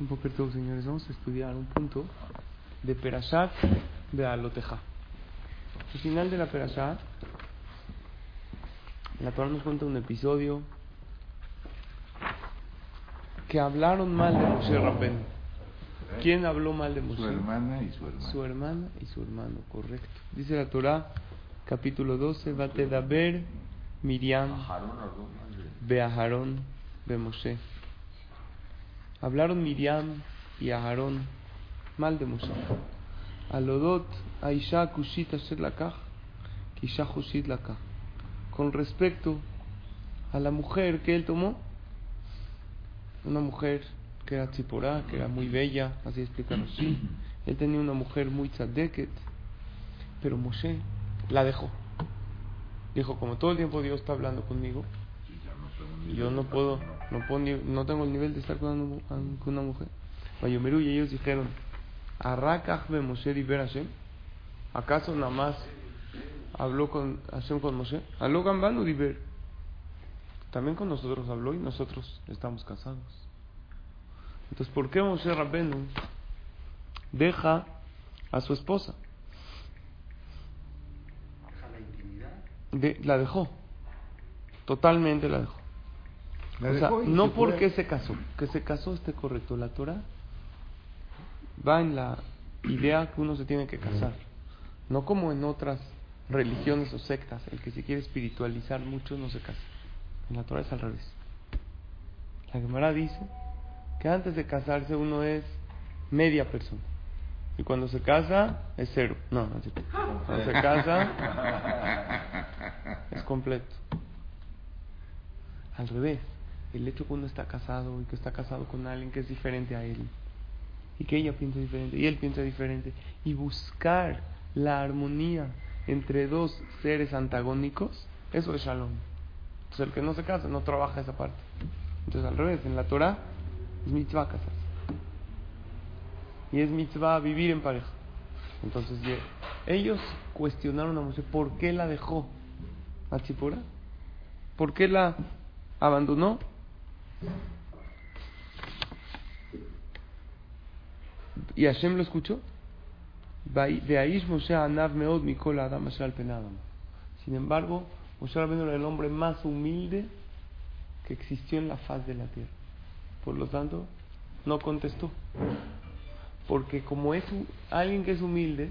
Un poquito, señores, vamos a estudiar un punto de Perashat de Aloteja. Al final de la Perashat, la Torah nos cuenta un episodio que hablaron mal de Moshe Rabben. ¿Quién habló mal de Moshe? Su hermana y su hermano. Su hermana y su hermano, correcto. Dice la Torah, capítulo 12, Batedaber Miriam Beaharón de Moshe. Hablaron Miriam y Aharón mal de Moshe. Alodot Aisha Kushit Asher Lakach, Kisha Kushit Lakach. Con respecto a la mujer que él tomó, una mujer que era Tziporá, que era muy bella, así explica así. Él tenía una mujer muy tzadeket, pero Moshe la dejó. Dijo, como todo el tiempo Dios está hablando conmigo, yo no puedo, no, puedo ni- no tengo el nivel de estar con una, con una mujer. Vayomeru y ellos dijeron, Arrakach be Moshe Hashem. ¿Acaso nada más habló con Hashem con Moshe? Aló Gambanu diber. También con nosotros habló y nosotros estamos casados. Entonces, ¿por qué Moshe Rabbenu deja a su esposa? De- la dejó. Totalmente la dejó. O sea, no se porque se casó, que se casó esté correcto. La Torah va en la idea que uno se tiene que casar. No como en otras religiones o sectas, el que se quiere espiritualizar mucho no se casa. En la Torah es al revés. La Gemara dice que antes de casarse uno es media persona. Y cuando se casa es cero. No, no es cierto. Cuando se casa es completo. Al revés, el hecho que uno está casado y que está casado con alguien que es diferente a él y que ella piensa diferente y él piensa diferente y buscar la armonía entre dos seres antagónicos, eso es shalom. Entonces el que no se casa no trabaja esa parte. Entonces al revés, en la Torah es mitzvah casarse. Y es mitzvah vivir en pareja. Entonces ellos cuestionaron a Moshe por qué la dejó a Tzipora. ¿Por qué la abandonó? Y Hashem lo escuchó. Sin embargo, Moshe Rabbeinu era el hombre más humilde que existió en la faz de la tierra. Por lo tanto, no contestó. Porque como es alguien que es humilde,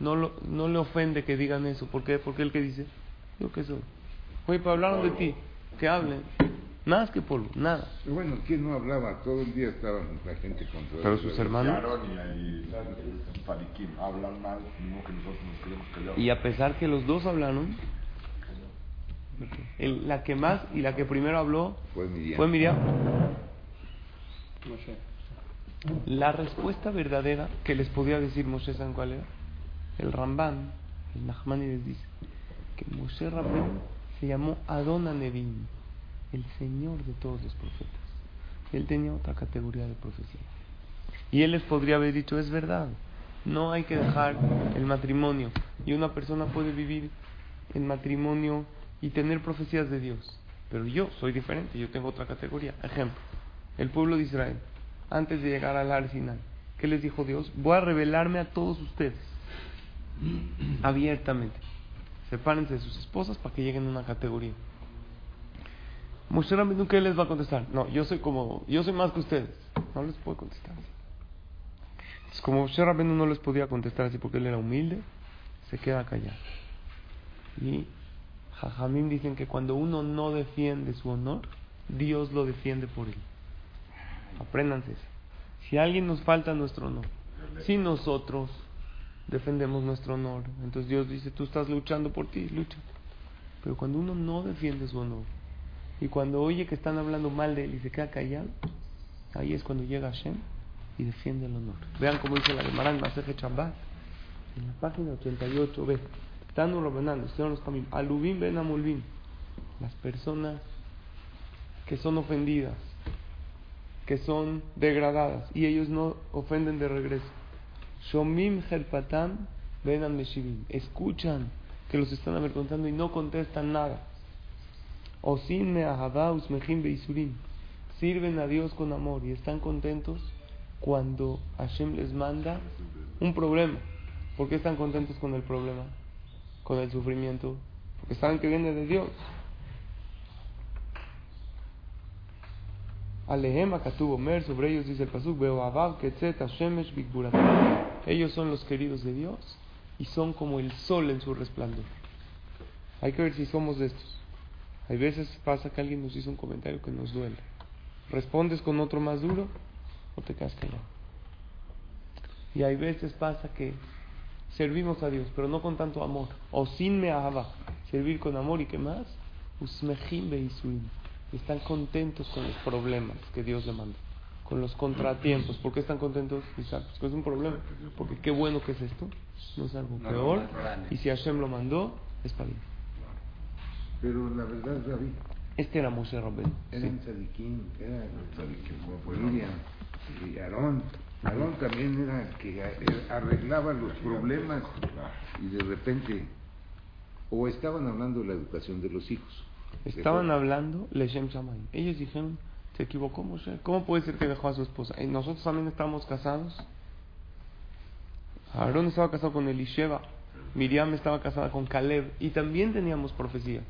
no, le ofende que digan eso. ¿Por qué? Porque él que dice, yo qué soy. Oye, pero hablaron de ti, que hablen. Nada es que polvo, nada. Pero bueno, ¿quién no hablaba? Todo el día estaban la gente contra Pero sus hermanos. Y, y Paliquín hablan mal, mismo que nosotros nos queremos callar. Y a pesar que los dos hablaron, el- la que más y la que primero habló Fue Miriam. fue Miriam. La respuesta verdadera que les podía decir Moshe, ¿saben cuál era? El Ramban, el Nachmani les dice que Moshe Rabbeinu se llamó Adon Nevim, el señor de todos los profetas. Él tenía otra categoría de profecía. Y él les podría haber dicho, es verdad, no hay que dejar el matrimonio. Y una persona puede vivir el matrimonio y tener profecías de Dios. Pero yo soy diferente, yo tengo otra categoría. Ejemplo, el pueblo de Israel, antes de llegar al Ar Sinai, ¿qué les dijo Dios? Voy a revelarme a todos ustedes, abiertamente. Sepárense de sus esposas para que lleguen a una categoría. Moshe Rabbeinu, ¿qué les va a contestar? No, yo soy como, yo soy más que ustedes. No les puedo contestar así. Entonces, como Moshe Rabbeinu no les podía contestar así porque él era humilde, se queda callado. Y Jajamim dicen que cuando uno no defiende su honor, Dios lo defiende por él. Apréndanse eso. Si alguien nos falta nuestro honor, si nosotros defendemos nuestro honor, entonces Dios dice, tú estás luchando por ti, lucha. Pero cuando uno no defiende su honor, y cuando oye que están hablando mal de él y se queda callado, ahí es cuando llega Hashem y defiende el honor. Vean cómo dice la Gemara en Maseje Shabbat, en la página 88, ve, Tanu ustedes los Alubim Ben Amulbim, las personas que son ofendidas, que son degradadas, y ellos no ofenden de regreso. Shomim Helpatam Ben Meshivim, escuchan que los están avergonzando y no contestan nada. Beisurim. sirven a Dios con amor y están contentos cuando Hashem les manda un problema. ¿Por qué están contentos con el problema? Con el sufrimiento. Porque saben que viene de Dios. Alehem tuvo mer, sobre ellos dice el pasuk, shemesh Ellos son los queridos de Dios y son como el sol en su resplandor. Hay que ver si somos de estos. Hay veces pasa que alguien nos hizo un comentario que nos duele. ¿Respondes con otro más duro o te quedas callado? Y hay veces pasa que servimos a Dios, pero no con tanto amor. O sin me servir con amor y qué más? Usmejim beisuim están contentos con los problemas que Dios le manda, con los contratiempos. ¿Por qué están contentos? Quizás pues es un problema. Porque qué bueno que es esto, no es algo peor. Y si Hashem lo mandó, es para bien. Pero la verdad, David. Este era Moshe Rabbeinu. Era sí. Tzadikim, era Miriam y Aarón. Aarón también era el que arreglaba los problemas y de repente, o estaban hablando de la educación de los hijos, Estaban hablando Leshem Shamayim. Ellos dijeron, se equivocó Moshe. ¿Cómo puede ser que dejó a su esposa? Y nosotros también estábamos casados. Aarón estaba casado con Elisheva. Miriam estaba casada con Caleb. Y también teníamos profecías.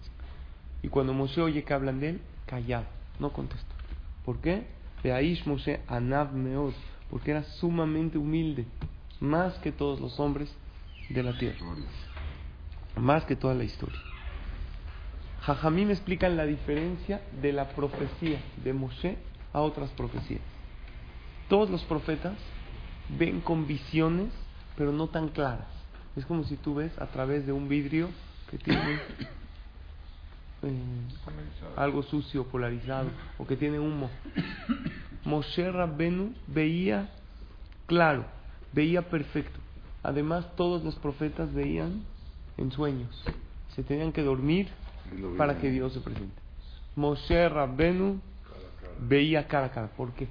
Y cuando Moshe oye que hablan de él, callado. No contesta. ¿Por qué? Beaish Moshe Anav Meod. Porque era sumamente humilde. Más que todos los hombres de la tierra. Más que toda la historia. Jajamí me explican la diferencia de la profecía de Moshe a otras profecías. Todos los profetas ven con visiones, pero no tan claras. Es como si tú ves a través de un vidrio que tiene eh, algo sucio, polarizado, o que tiene humo. Moshe Rabbenu veía claro, veía perfecto. Además, todos los profetas veían en sueños. Se tenían que dormir para que Dios se presente. Moshe Rabbenu veía cara a cara. ¿Por qué?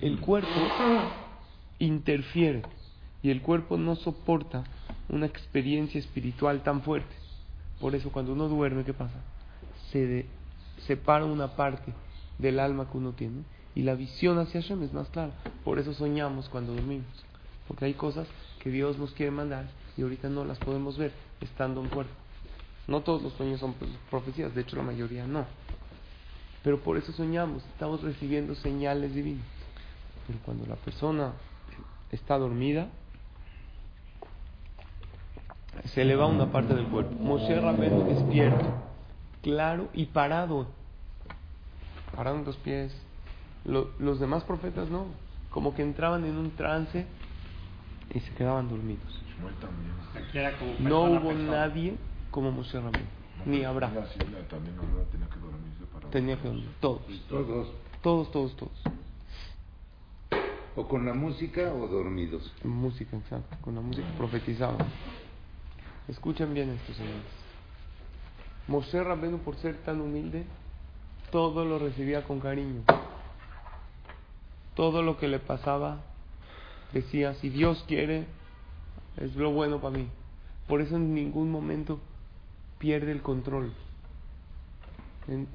El cuerpo interfiere y el cuerpo no soporta una experiencia espiritual tan fuerte. Por eso cuando uno duerme, ¿qué pasa? Se separa una parte del alma que uno tiene y la visión hacia Hashem es más clara. Por eso soñamos cuando dormimos. Porque hay cosas que Dios nos quiere mandar y ahorita no las podemos ver estando en cuerpo. No todos los sueños son profecías, de hecho la mayoría no. Pero por eso soñamos, estamos recibiendo señales divinas. Pero cuando la persona está dormida, se eleva una parte del cuerpo. Moshe Rabbeinu despierto, claro y parado. Parado en los pies. los demás profetas no. Como que entraban en un trance y se quedaban dormidos. No hubo nadie como Moshe Rabbeinu, ni habrá. Tenía que dormir, todos. Todos. Todos, todos, todos. O con la música o dormidos. Música, exacto, con la música profetizada. Escuchen bien esto, señores. Moshe Rabbeinu, por ser tan humilde, todo lo recibía con cariño. Todo lo que le pasaba, decía, si Dios quiere, es lo bueno para mí. Por eso en ningún momento pierde el control. En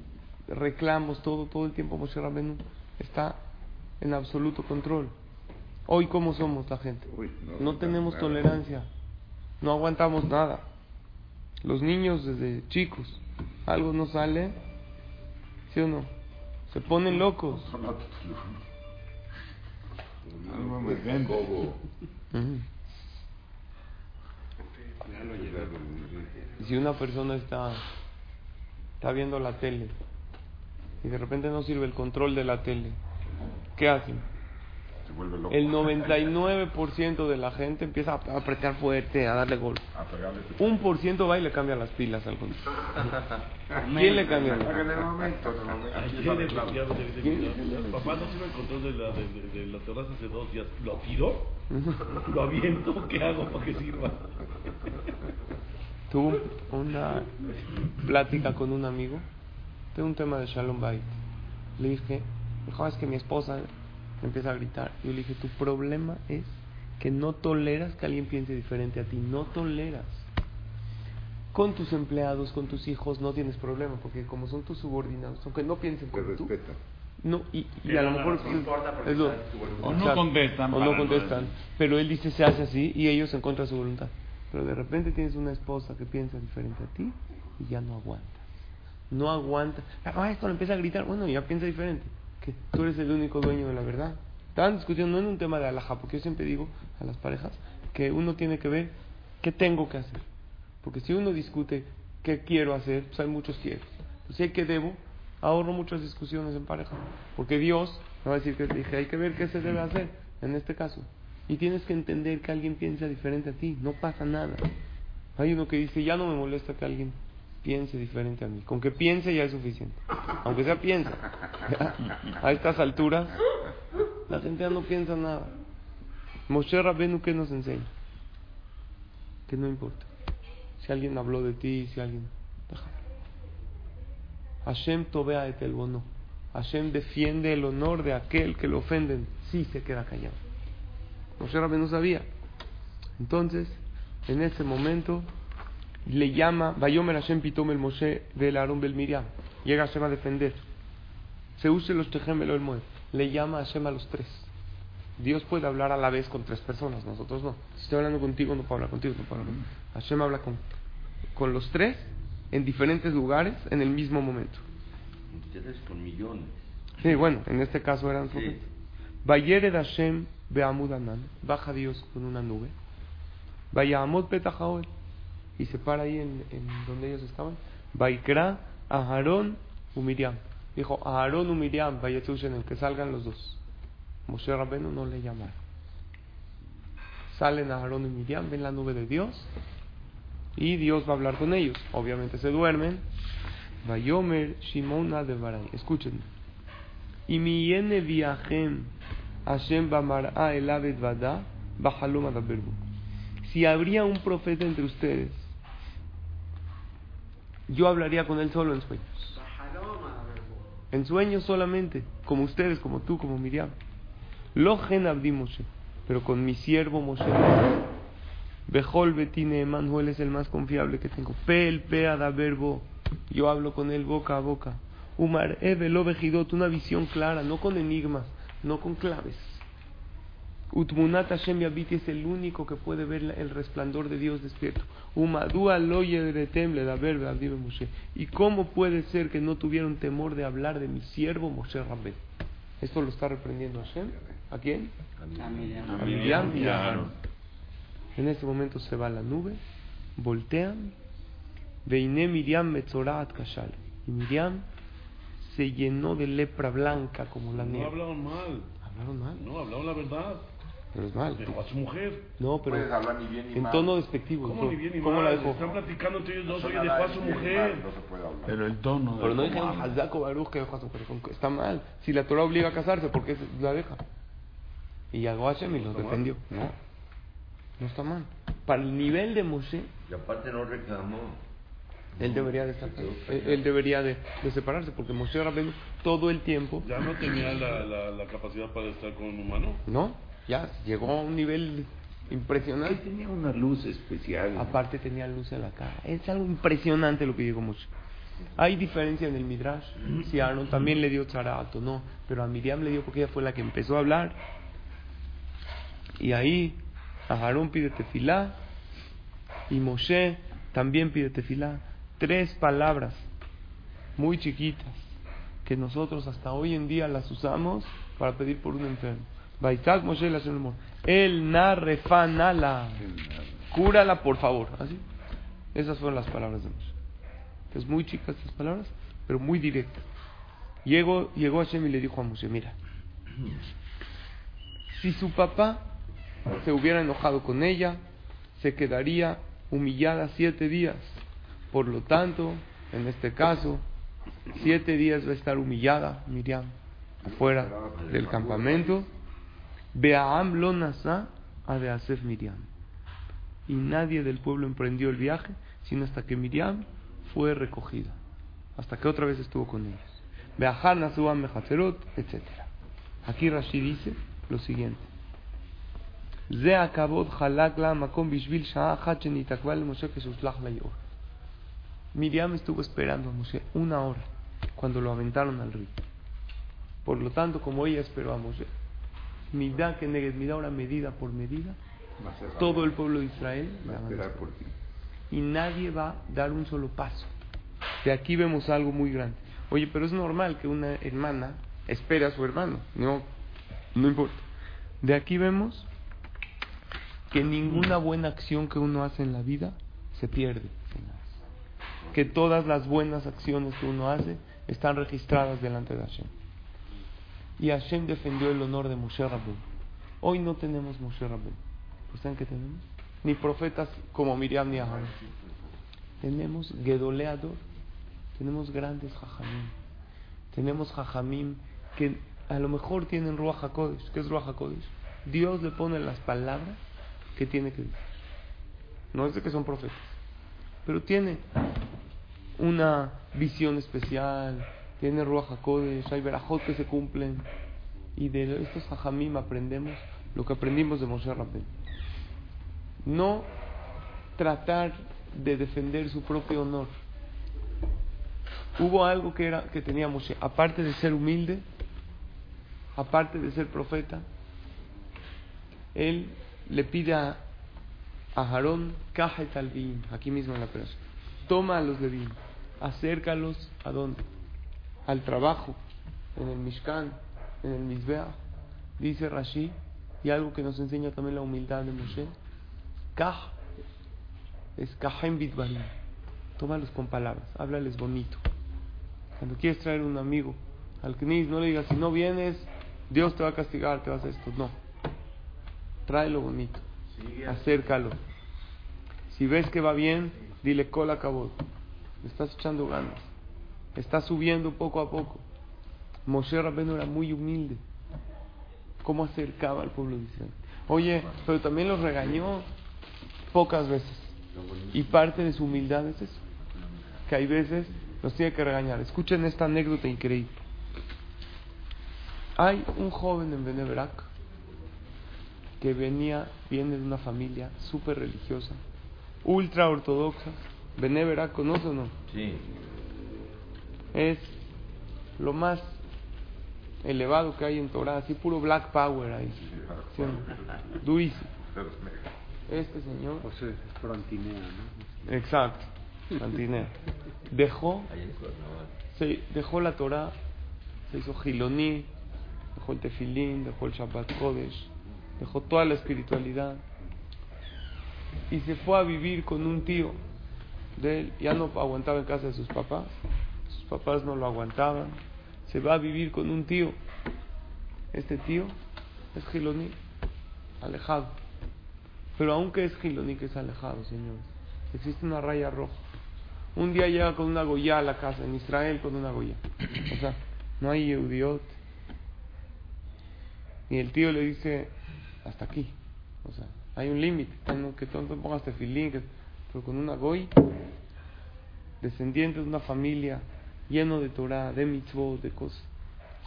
reclamos, todo, todo el tiempo Moshe Rabbeinu está en absoluto control. Hoy, ¿cómo somos la gente? no, tenemos tolerancia, no aguantamos nada. Los niños desde chicos, algo no sale, ¿sí o no? Se ponen locos. Si una persona está, está viendo la tele y de repente no sirve el control de la tele, ¿qué hacen? El 99% de la gente empieza a apretar fuerte, a darle gol. Un por ciento va y le cambia las pilas al control. ¿Quién le cambia? Papá no sirve el control de la, de, de, la terraza hace dos días. ¿Lo tiro? ¿Lo aviento? ¿Qué hago para que sirva? Tuve una plática con un amigo de un tema de Shalom Bait. Le dije, dijo, es que mi esposa empieza a gritar. Yo le dije, tu problema es que no toleras que alguien piense diferente a ti, no toleras. Con tus empleados, con tus hijos, no tienes problema, porque como son tus subordinados, aunque no piensen como tú, No, y, a lo mejor es lo-. O no contestan o no contestan. Pero él dice se hace así y ellos en contra de su voluntad. Pero de repente tienes una esposa que piensa diferente a ti y ya no aguantas. No aguanta. Ah, esto le empieza a gritar. Bueno, ya piensa diferente. Tú eres el único dueño de la verdad. Estaban discutiendo no en un tema de alhaja, porque yo siempre digo a las parejas que uno tiene que ver qué tengo que hacer. Porque si uno discute qué quiero hacer, pues hay muchos quiero. Pues si hay que debo, ahorro muchas discusiones en pareja. Porque Dios me va a decir que dije, hay que ver qué se debe hacer en este caso. Y tienes que entender que alguien piensa diferente a ti. No pasa nada. Hay uno que dice, ya no me molesta que alguien piense diferente a mí. Con que piense ya es suficiente. Aunque sea piensa. A estas alturas, la gente ya no piensa nada. Moshe Rabbenu, ¿qué nos enseña? Que no importa. Si alguien habló de ti, si alguien... Hashem tobea et el bono. Hashem defiende el honor de aquel que lo ofenden. Sí se queda callado. Moshe Rabbenu sabía. Entonces, en ese momento, le llama, Bayomer Hashem pitom el Moshe del Aarón bel Miriam. Llega Hashem a defender. Se use los Tejem el Moed. Le llama a Hashem a los tres. Dios puede hablar a la vez con tres personas, nosotros no. Si estoy hablando contigo, no puedo hablar contigo, no puedo hablar. Hashem habla con, con los tres en diferentes lugares en el mismo momento. Ustedes con millones. Sí, bueno, en este caso eran Sí. Vayered Hashem be'amud anan. Baja Dios con una nube. Vayamot petajaol. Y se para ahí en, en donde ellos estaban. Vaikra a Aarón u Miriam. Dijo a Aarón u Miriam, vayetushenen, que salgan los dos. Moshe Rabenu no le llamaron. Salen a Aarón y Miriam, ven la nube de Dios. Y Dios va a hablar con ellos. Obviamente se duermen. Vayomer Shimona de Baray. Escuchen. Y mi yene viajem Hashem bamar'a el abed vada adaberbu. Si habría un profeta entre ustedes, yo hablaría con él solo en sueños. En sueños solamente, como ustedes, como tú, como Miriam. Lo pero con mi siervo Moshe. Bejol betine Emanuel es el más confiable que tengo. Pe el pe verbo. Yo hablo con él boca a boca. Umar evelo vejidot, una visión clara, no con enigmas, no con claves. Utmunat Hashem Yabiti es el único que puede ver el resplandor de Dios despierto. Umadua lo le da verbe Moshe. ¿Y cómo puede ser que no tuvieron temor de hablar de mi siervo Moshe Rabben? Esto lo está reprendiendo Hashem. ¿A quién? A Miriam y a. En ese momento se va la nube, voltean, Veiné Miriam Metzorat Kashal. Y Miriam se llenó de lepra blanca como la No nieve. hablaron mal. Hablaron mal, No, hablaron la verdad. Pero es mal. Dejó a su mujer. No, pero Puedes hablar ni bien ni en mal. tono despectivo. ¿Cómo ni bien ni ¿Cómo mal? la dejó? Están platicando entre ellos dos. No Oye, dejó a su mujer. mal, No se puede hablar. Pero el tono de Pero no dijeron habla. Hazak o Baruch que dejó a su mujer. Está mal. Si la Torah obliga a casarse, ¿por qué la deja? Y llegó Hashem y los defendió. No, no está mal. Para el nivel de Moshe, Y aparte no reclamó. Él debería de estar, él, él debería de, de separarse porque Moshe Rabbeinu todo el tiempo, Ya no tenía la, la, la capacidad para estar con un humano. ¿no? Ya llegó a un nivel Él impresionante. tenía una luz especial. Aparte tenía luz en la cara. Es algo impresionante lo que llegó Moshe. Hay diferencia en el Midrash. Si a Aaron también le dio tzaraat o no, pero a Miriam le dio porque ella fue la que empezó a hablar. Y ahí a Aarón pide tefilá y Moshe también pide tefilá. Tres palabras muy chiquitas que nosotros hasta hoy en día las usamos para pedir por un enfermo. Baitak Moshe la El narrefanala. Cúrala, por favor. ¿Así? Esas fueron las palabras de Moshe. Es muy chicas estas palabras, pero muy directas. Llegó, llegó Hashem y le dijo a Moshe, mira, si su papá se hubiera enojado con ella, se quedaría humillada siete días. Por lo tanto, en este caso, siete días va a estar humillada Miriam afuera del campamento. Beaam lo nasa a Beasef Miriam. Y nadie del pueblo emprendió el viaje, sino hasta que Miriam fue recogida. Hasta que otra vez estuvo con ellos. Beajar Nasuam etc. Aquí Rashi dice lo siguiente. Ze akabod halak la makom bishvil sha'achat shenitakbal Moshe la Miriam estuvo esperando a Moshe una hora cuando lo aventaron al río. Por lo tanto, como ella esperó a Moshe, Midá que Neged, ahora medida por medida, todo el pueblo de Israel Va a esperar esperar. por ti. y nadie va a dar un solo paso. De aquí vemos algo muy grande. Oye, pero es normal que una hermana espere a su hermano. No, no importa. De aquí vemos que ninguna buena acción que uno hace en la vida se pierde. Que todas las buenas acciones que uno hace están registradas delante de Hashem. Y Hashem defendió el honor de Moshe Rabbeinu. Hoy no tenemos Moshe Rabbeinu. ¿Pues ¿Saben qué tenemos? Ni profetas como Miriam ni Aharon. Tenemos Gedoleador. Tenemos grandes Jajamim. Tenemos Jajamim que a lo mejor tienen Ruach HaKodesh. ¿Qué es Ruach HaKodesh? Dios le pone las palabras que tiene que decir. No es de que son profetas. Pero tiene una visión especial. Tiene Ruach HaKodesh. Hay verajot que se cumplen. Y de estos Jajamim aprendemos lo que aprendimos de Moshe Rabbeinu. No tratar de defender su propio honor. Hubo algo que era que tenía Moshe, aparte de ser humilde, aparte de ser profeta, él le pide a, Aarón, Kajet al aquí mismo en la presa, toma a los Levín, acércalos a dónde? Al trabajo, en el Mishkan, en el Mizbeah, dice Rashi, y algo que nos enseña también la humildad de Moshe, Kah es Kahem Bidbarim. Tómalos con palabras, háblales bonito. Cuando quieres traer un amigo al Knis, no le digas, si no vienes, Dios te va a castigar, te vas a esto. No. Tráelo bonito. Acércalo. Si ves que va bien, dile cola cabot. Le estás echando ganas. Está subiendo poco a poco. Moshe Rabbeinu era muy humilde. ¿Cómo acercaba al pueblo de Israel? Oye, pero también los regañó pocas veces. Y parte de su humildad es eso. Que hay veces los tiene que regañar. Escuchen esta anécdota increíble. Hay un joven en Beneverac que venía, viene de una familia súper religiosa, ultra ortodoxa. Beneverac, ¿conoce o no? Sí. Es lo más elevado que hay en Torah, así puro black power ahí. ¿Sí? Durísimo. Este señor O sea, es frontinea, ¿no? Exacto, Santinea. Dejó, se, dejó la Torah, se hizo giloní, dejó el tefilín, dejó el Shabbat Kodesh, dejó toda la espiritualidad y se fue a vivir con un tío de él. Ya no aguantaba en casa de sus papás, sus papás no lo aguantaban. Se va a vivir con un tío. Este tío es giloní, alejado. Pero aunque es giloní que es alejado, señores, existe una raya roja. Un día llega con una goya a la casa, en Israel con una goya. O sea, no hay Eudiot. Y el tío le dice, hasta aquí. O sea, hay un límite. Que tonto pongas tefilín, pero con una goy, descendiente de una familia lleno de Torah, de mitzvot, de cosas.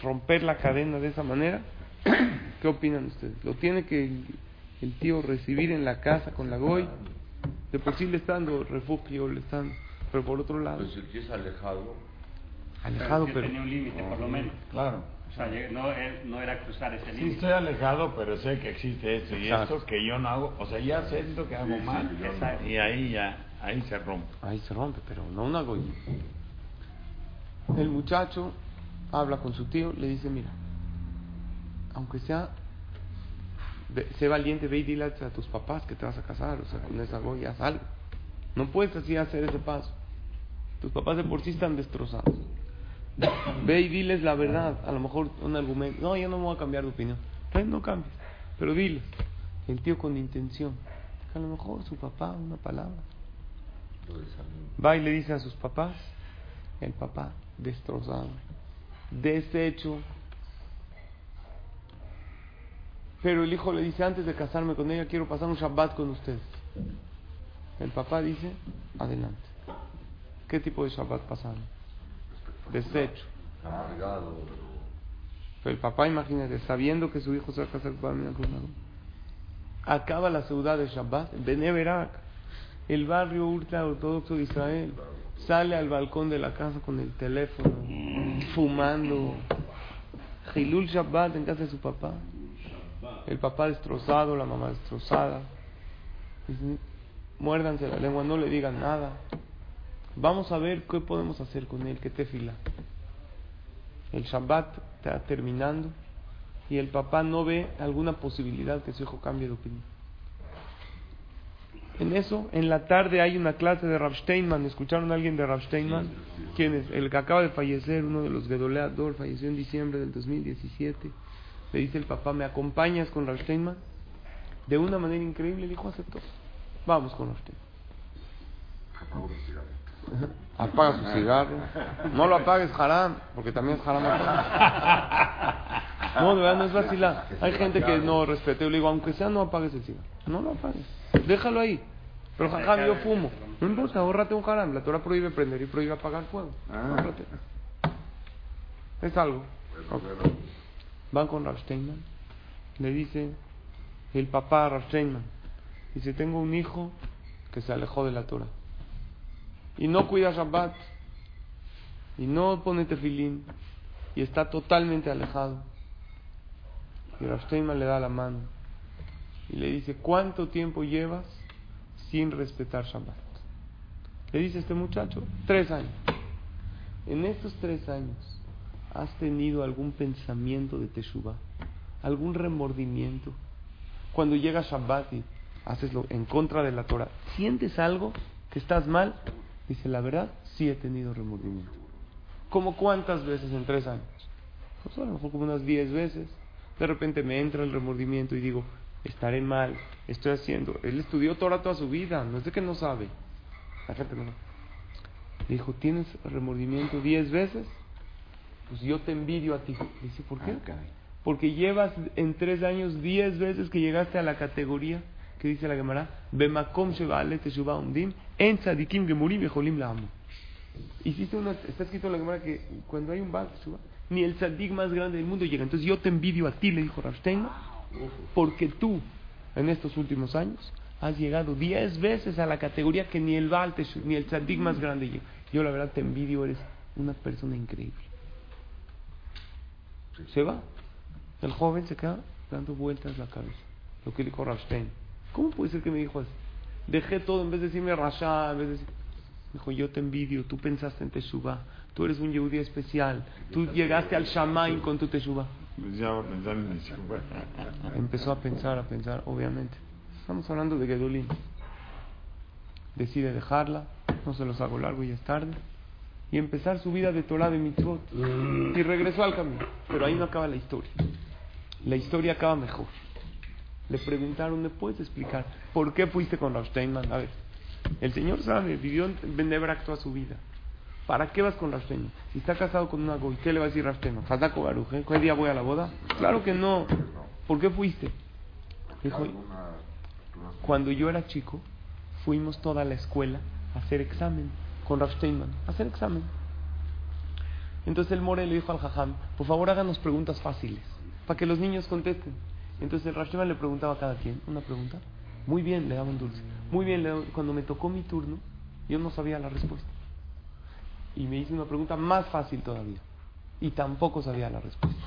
Romper la cadena de esa manera, ¿qué opinan ustedes? ¿Lo tiene que el, el tío recibir en la casa con la goy? De por sí le está dando refugio, le están, pero por otro lado, Pues el que es alejado, alejado, que pero tenía un límite, por lo menos. Claro. O sea, no, no era cruzar ese Sí, límite. estoy alejado, pero sé que existe esto y Exacto. esto que yo no hago. O sea, ya siento que hago Sí, sí, mal. Exacto. Y ahí ya, ahí se rompe. ahí se rompe, pero no una goy. El muchacho habla con su tío, le dice, mira, aunque sea, sé valiente, ve y dile a tus papás que te vas a casar, o sea, con esa goy haz algo. No puedes así hacer ese paso. Tus papás de por sí están destrozados. Ve y diles la verdad, a lo mejor un argumento, no, yo no me voy a cambiar de opinión. Pues no cambies, pero diles. El tío con intención, a lo mejor su papá, una palabra. Va y le dice a sus papás, el papá destrozado, deshecho. Pero el hijo le dice, antes de casarme con ella, quiero pasar un Shabbat con ustedes. El papá dice, adelante. ¿Qué tipo de Shabbat pasaron? Deshecho. Pero el papá, imagínate, sabiendo que su hijo se va a casar con una Acaba la ciudad de Shabbat, en Beneverak, el barrio ultra ortodoxo de Israel. Sale al balcón de la casa con el teléfono, fumando. Hilul Shabbat en casa de su papá. El papá destrozado, la mamá destrozada. Muérdanse la lengua, no le digan nada. Vamos a ver qué podemos hacer con él, que te fila. El Shabbat está terminando y el papá no ve alguna posibilidad que su hijo cambie de opinión. En eso, en la tarde hay una clase de Rav Steinman. ¿Escucharon a alguien de Rav Steinman? ¿Quién es? El que acaba de fallecer, uno de los Gedoleador, falleció en diciembre del 2017. Le dice el papá, ¿me acompañas con Rav Steinman? De una manera increíble, el hijo aceptó. Vamos con Rav Steinman. Apaga su cigarro. No lo apagues, haram, porque también es haram. No, de verdad, no es vacilar. Hay gente que no respeta. Yo le digo, aunque sea, no apagues el cigarro. No lo apagues. Déjalo ahí. Pero jajam, yo fumo. No importa, ahórrate un haram. La Torah prohíbe prender y prohíbe apagar fuego. Ahórrate. Es algo. Van con Rav Steinman. Le dice el papá a Rav Steinman. Dice, tengo un hijo que se alejó de la Torah. Y no cuida Shabbat. Y no pone tefilín. Y está totalmente alejado. Y Rav Steinman le da la mano. Y le dice, ¿cuánto tiempo llevas sin respetar Shabbat? Le dice este muchacho, tres años. En estos tres años, ¿has tenido algún pensamiento de Teshuvah? ¿Algún remordimiento? Cuando llega Shabbat y haces lo en contra de la Torah, ¿sientes algo que estás mal? Dice, la verdad, sí he tenido remordimiento. ¿Cómo cuántas veces en tres años? Pues a lo mejor como unas diez veces. De repente me entra el remordimiento y digo, estaré mal, estoy haciendo. Él estudió Torah toda su vida, no es de que no sabe. La gente no. Dijo, ¿tienes remordimiento diez veces? Pues yo te envidio a ti. Dice, ¿por qué? Porque llevas en tres años diez veces que llegaste a la categoría que dice la Gemara, Bemakom Umdim, En Tzadikim Gemurim Yeholim La'amu. Hiciste una, está escrito en la Gemara que cuando hay un Baal ni el tzadik más grande del mundo llega. Entonces yo te envidio a ti, le dijo Rav porque tú, en estos últimos años, has llegado diez veces a la categoría que ni el Baal Teshuvah, ni el tzadik más grande llega. Yo la verdad te envidio, eres una persona increíble. Se va. El joven se queda dando vueltas la cabeza. Lo que dijo Rav ¿Cómo puede ser que me dijo así? Dejé todo en vez de decirme Rasha, en vez de decir... Dijo, yo te envidio, tú pensaste en Teshuvah, tú eres un Yehudi especial, tú llegaste al Shamaim con tu Teshuvah. Empezó a pensar, a pensar, obviamente. Estamos hablando de Gedolín. Decide dejarla, no se los hago largo y es tarde, y empezar su vida de Torah de Mitzvot. Y regresó al camino. Pero ahí no acaba la historia. La historia acaba mejor. Le preguntaron, ¿me puedes explicar por qué fuiste con Steinman? A ver, el señor sabe, vivió en Bendebrak toda su vida. ¿Para qué vas con Rav Steinman? Si está casado con una goy, ¿qué le va a decir Rav Steinman? ¿Fadako Baruj? ¿eh? ¿Qué día voy a la boda? Claro que no. ¿Por qué fuiste? Dijo, cuando yo era chico, fuimos toda la escuela a hacer examen con Rav Steinman, a hacer examen. Entonces el More le dijo al Jajam, por favor háganos preguntas fáciles, para que los niños contesten. Entonces el le preguntaba a cada quien una pregunta. Muy bien, le daban dulce. Muy bien, le daban- cuando me tocó mi turno, yo no sabía la respuesta. Y me hizo una pregunta más fácil todavía. Y tampoco sabía la respuesta.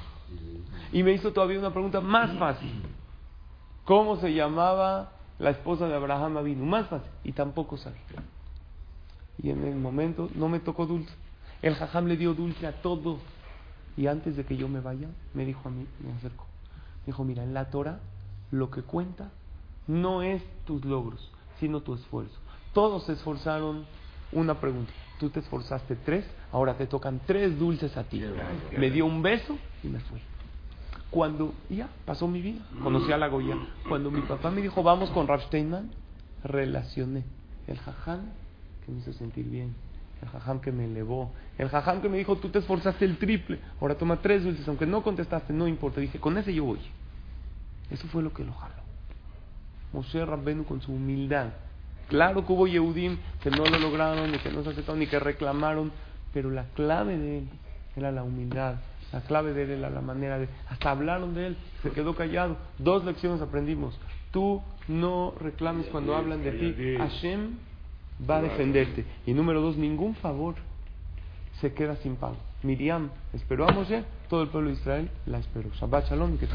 Y me hizo todavía una pregunta más fácil. ¿Cómo se llamaba la esposa de Abraham Avinu? Más fácil. Y tampoco sabía. Y en el momento no me tocó dulce. El jajam le dio dulce a todo. Y antes de que yo me vaya, me dijo a mí, me acercó. Me dijo, mira, en la Torah lo que cuenta no es tus logros, sino tu esfuerzo. Todos se esforzaron una pregunta. Tú te esforzaste tres, ahora te tocan tres dulces a ti. Me dio un beso y me fui. Cuando ya pasó mi vida, conocí a la Goya. Cuando mi papá me dijo, vamos con Rav Steinman, relacioné el jajam que me hizo sentir bien, el jajam que me elevó, el jajam que me dijo, tú te esforzaste el triple, ahora toma tres dulces, aunque no contestaste, no importa. Dije, con ese yo voy. Eso fue lo que lo jaló. Moshe Rabbenu con su humildad. Claro que hubo Yehudim que no lo lograron, ni que no se aceptaron, ni que reclamaron, pero la clave de él era la humildad. La clave de él era la manera de... Hasta hablaron de él, se quedó callado. Dos lecciones aprendimos. Tú no reclames cuando hablan de ti. Hashem va a defenderte. Y número dos, ningún favor se queda sin pago. Miriam esperó a Moshe, todo el pueblo de Israel la esperó. Shabbat Shalom que